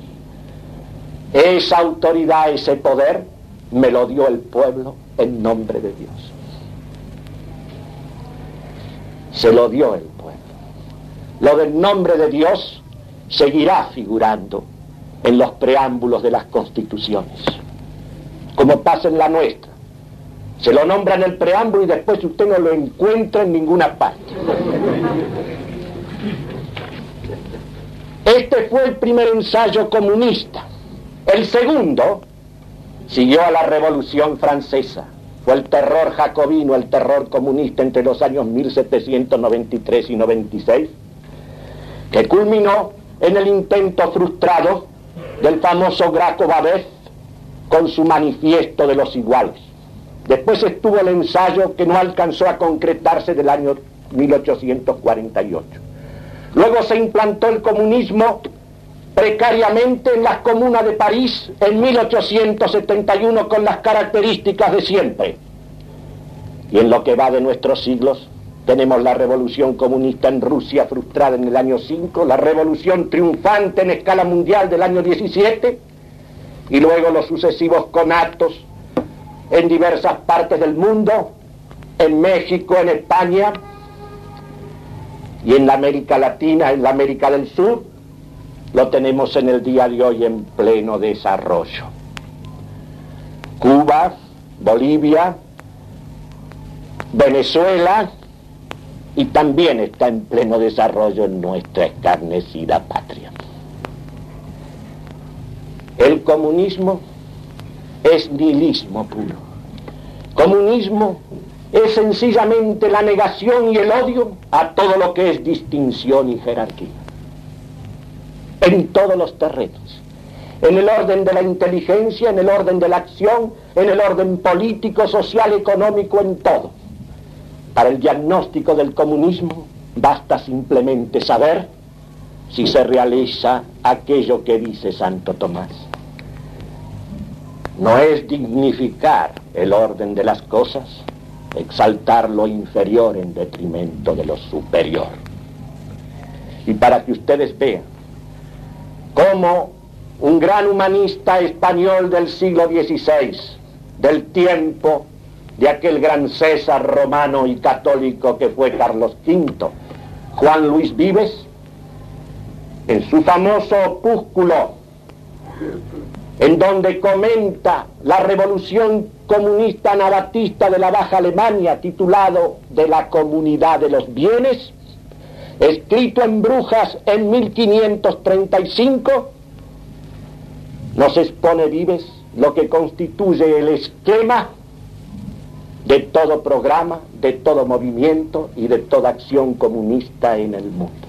Esa autoridad, ese poder, me lo dio el pueblo en nombre de Dios. Se lo dio el pueblo. Lo del nombre de Dios seguirá figurando en los preámbulos de las constituciones, como pasa en la nuestra Se lo nombra en el preámbulo y después usted no lo encuentra en ninguna parte. Este fue el primer ensayo comunista. El segundo siguió a la Revolución Francesa. Fue el terror jacobino, el terror comunista entre los años 1793 y 96, que culminó en el intento frustrado del famoso Graco Babet con su manifiesto de los iguales. Después estuvo el ensayo que no alcanzó a concretarse del año 1848. Luego se implantó el comunismo precariamente en las comunas de París en 1871 con las características de siempre. Y en lo que va de nuestros siglos, tenemos la revolución comunista en Rusia frustrada en el año 5, la revolución triunfante en escala mundial del año 17, y luego los sucesivos conatos en diversas partes del mundo, en México, en España y en la América Latina, en la América del Sur, lo tenemos en el día de hoy en pleno desarrollo. Cuba, Bolivia, Venezuela y también está en pleno desarrollo en nuestra escarnecida patria. El comunismo es nihilismo puro. Comunismo es sencillamente la negación y el odio a todo lo que es distinción y jerarquía. En todos los terrenos. En el orden de la inteligencia, en el orden de la acción, en el orden político, social, económico, en todo. Para el diagnóstico del comunismo basta simplemente saber si se realiza aquello que dice Santo Tomás no es dignificar el orden de las cosas, exaltar lo inferior en detrimento de lo superior. Y para que ustedes vean cómo un gran humanista español del siglo XVI, del tiempo de aquel gran César romano y católico que fue Carlos V, Juan Luis Vives, en su famoso opúsculo en donde comenta la revolución comunista anabatista de la Baja Alemania, titulado De la Comunidad de los Bienes, escrito en Brujas en 1535, nos expone Vives lo que constituye el esquema de todo programa, de todo movimiento y de toda acción comunista en el mundo.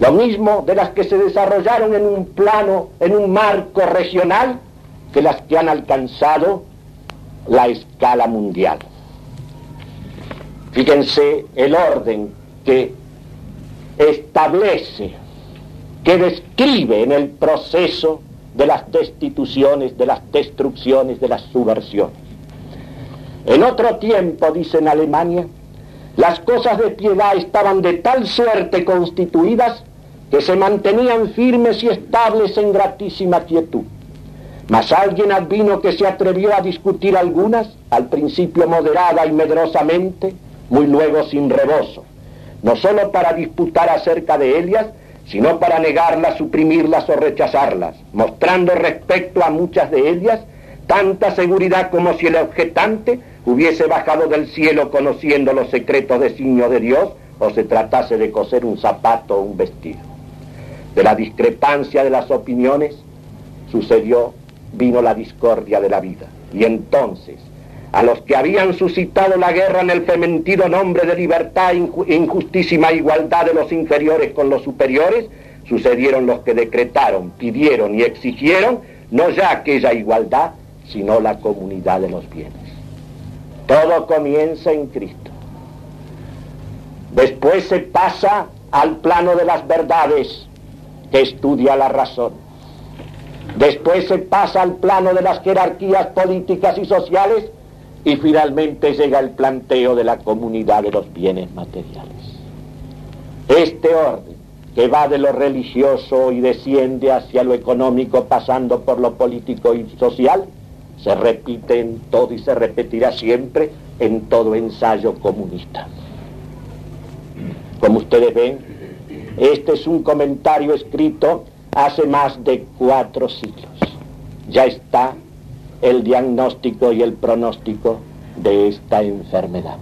Lo mismo de las que se desarrollaron en un plano, en un marco regional, que las que han alcanzado la escala mundial. Fíjense el orden que establece, que describe en el proceso de las destituciones, de las destrucciones, de las subversiones. En otro tiempo, dice en Alemania, las cosas de piedad estaban de tal suerte constituidas que se mantenían firmes y estables en gratísima quietud. Mas alguien advino que se atrevió a discutir algunas, al principio moderada y medrosamente, muy luego sin rebozo, no sólo para disputar acerca de ellas, sino para negarlas, suprimirlas o rechazarlas, mostrando respecto a muchas de ellas tanta seguridad como si el objetante hubiese bajado del cielo conociendo los secretos designios de Dios o se tratase de coser un zapato o un vestido de la discrepancia de las opiniones, sucedió, vino la discordia de la vida. Y entonces, a los que habían suscitado la guerra en el fementido nombre de libertad e injustísima igualdad de los inferiores con los superiores, sucedieron los que decretaron, pidieron y exigieron no ya aquella igualdad, sino la comunidad de los bienes. Todo comienza en Cristo. Después se pasa al plano de las verdades, que estudia la razón. Después se pasa al plano de las jerarquías políticas y sociales y finalmente llega el planteo de la comunidad de los bienes materiales. Este orden, que va de lo religioso y desciende hacia lo económico pasando por lo político y social, se repite en todo y se repetirá siempre en todo ensayo comunista. Como ustedes ven, este es un comentario escrito hace más de cuatro siglos. Ya está el diagnóstico y el pronóstico de esta enfermedad.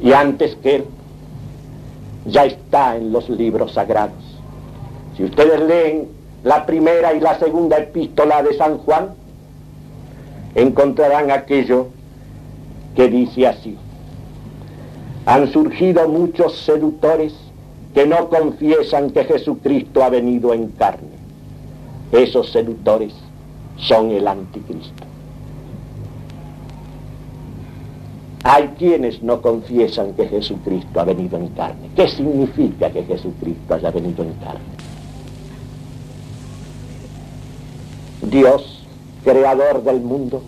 Y antes que él, ya está en los libros sagrados. Si ustedes leen la primera y la segunda epístola de San Juan, encontrarán aquello que dice así. Han surgido muchos seductores que no confiesan que Jesucristo ha venido en carne. Esos seductores son el anticristo. Hay quienes no confiesan que Jesucristo ha venido en carne. ¿Qué significa que Jesucristo haya venido en carne? Dios, creador del mundo,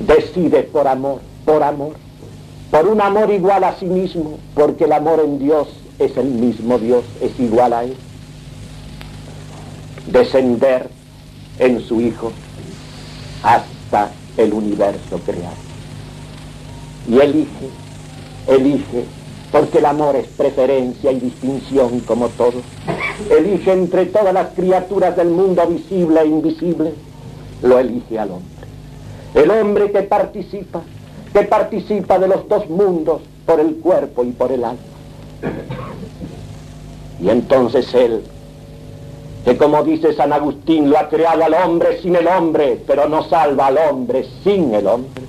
decide por amor, por amor, por un amor igual a sí mismo, porque el amor en Dios es el mismo Dios, es igual a Él, descender en su Hijo hasta el universo creado. Y elige, elige, porque el amor es preferencia y distinción como todo. Elige entre todas las criaturas del mundo visible e invisible, lo elige al hombre. El hombre que participa, que participa de los dos mundos por el cuerpo y por el alma. Y entonces él que como dice San Agustín, lo ha creado al hombre sin el hombre, pero no salva al hombre sin el hombre.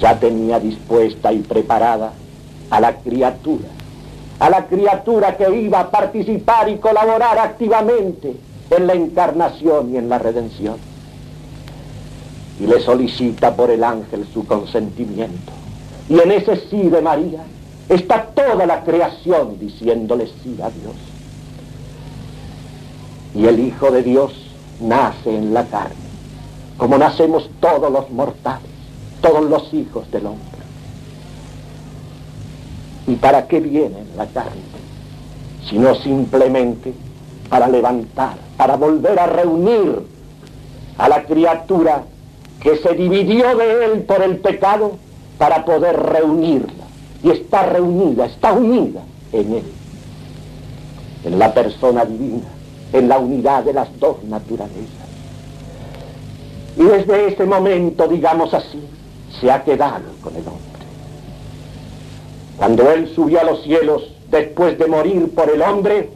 Ya tenía dispuesta y preparada a la criatura, a la criatura que iba a participar y colaborar activamente en la encarnación y en la redención. Y le solicita por el ángel su consentimiento. Y en ese sí de María está toda la creación diciéndole sí a Dios y el Hijo de Dios nace en la carne, como nacemos todos los mortales, todos los hijos del hombre. ¿Y para qué viene la carne? Sino simplemente para levantar, para volver a reunir a la criatura que se dividió de él por el pecado para poder reunirla. Y está reunida, está unida en él, en la persona divina en la unidad de las dos naturalezas. Y desde ese momento, digamos así, se ha quedado con el hombre. Cuando Él subió a los cielos después de morir por el hombre,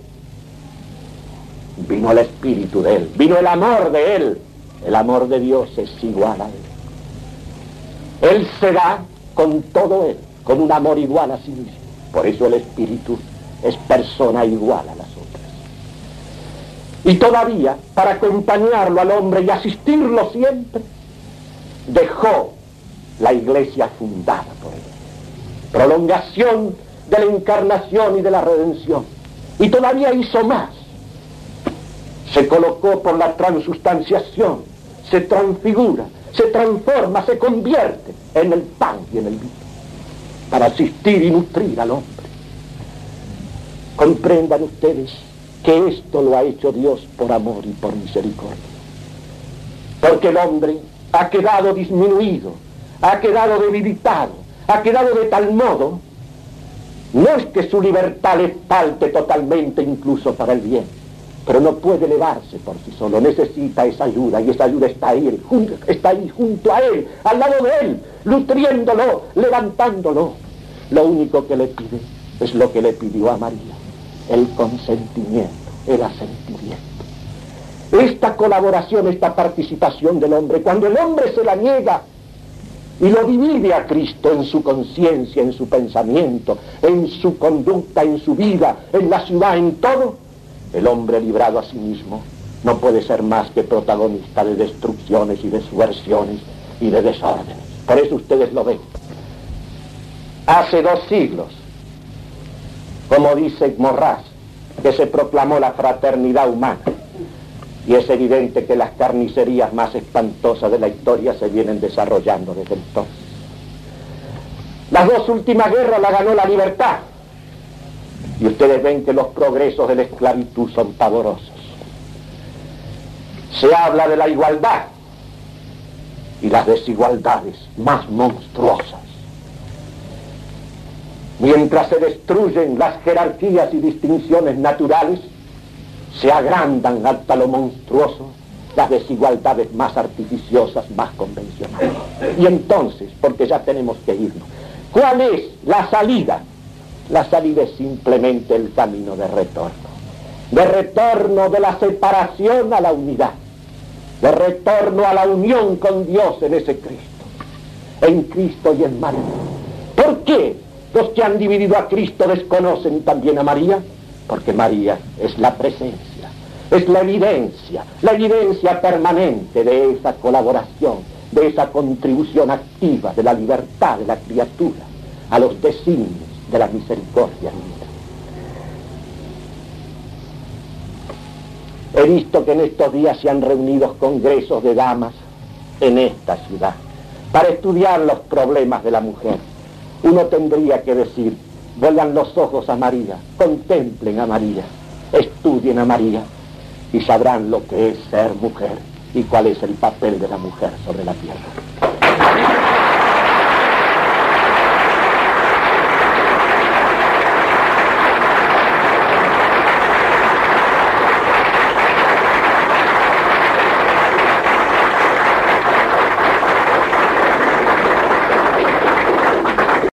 vino el Espíritu de Él, vino el amor de Él. El amor de Dios es igual a Él. Él se da con todo Él, con un amor igual a sí mismo. Por eso el Espíritu es persona igual a la y todavía, para acompañarlo al hombre y asistirlo siempre, dejó la iglesia fundada por él. Prolongación de la encarnación y de la redención. Y todavía hizo más. Se colocó por la transustanciación, se transfigura, se transforma, se convierte en el pan y en el vino, para asistir y nutrir al hombre. Comprendan ustedes que esto lo ha hecho Dios por amor y por misericordia. Porque el hombre ha quedado disminuido, ha quedado debilitado, ha quedado de tal modo, no es que su libertad le falte totalmente incluso para el bien, pero no puede elevarse por sí solo, necesita esa ayuda y esa ayuda está ahí, está ahí junto a él, al lado de él, nutriéndolo, levantándolo. Lo único que le pide es lo que le pidió a María el consentimiento, el asentimiento. Esta colaboración, esta participación del hombre, cuando el hombre se la niega y lo divide a Cristo en su conciencia, en su pensamiento, en su conducta, en su vida, en la ciudad, en todo, el hombre librado a sí mismo no puede ser más que protagonista de destrucciones y de subversiones y de desórdenes. Por eso ustedes lo ven. Hace dos siglos como dice Morras, que se proclamó la fraternidad humana. Y es evidente que las carnicerías más espantosas de la historia se vienen desarrollando desde entonces. Las dos últimas guerras la ganó la libertad. Y ustedes ven que los progresos de la esclavitud son pavorosos. Se habla de la igualdad y las desigualdades más monstruosas mientras se destruyen las jerarquías y distinciones naturales, se agrandan hasta lo monstruoso las desigualdades más artificiosas, más convencionales. Y entonces, porque ya tenemos que irnos, ¿cuál es la salida? La salida es simplemente el camino de retorno, de retorno de la separación a la unidad, de retorno a la unión con Dios en ese Cristo, en Cristo y en María. ¿Por qué los que han dividido a Cristo desconocen también a María? Porque María es la presencia, es la evidencia, la evidencia permanente de esa colaboración, de esa contribución activa de la libertad de la criatura a los designios de la misericordia divina. He visto que en estos días se han reunido congresos de damas en esta ciudad para estudiar los problemas de la mujer. Uno tendría que decir, vuelvan los ojos a María, contemplen a María, estudien a María y sabrán lo que es ser mujer y cuál es el papel de la mujer sobre la tierra.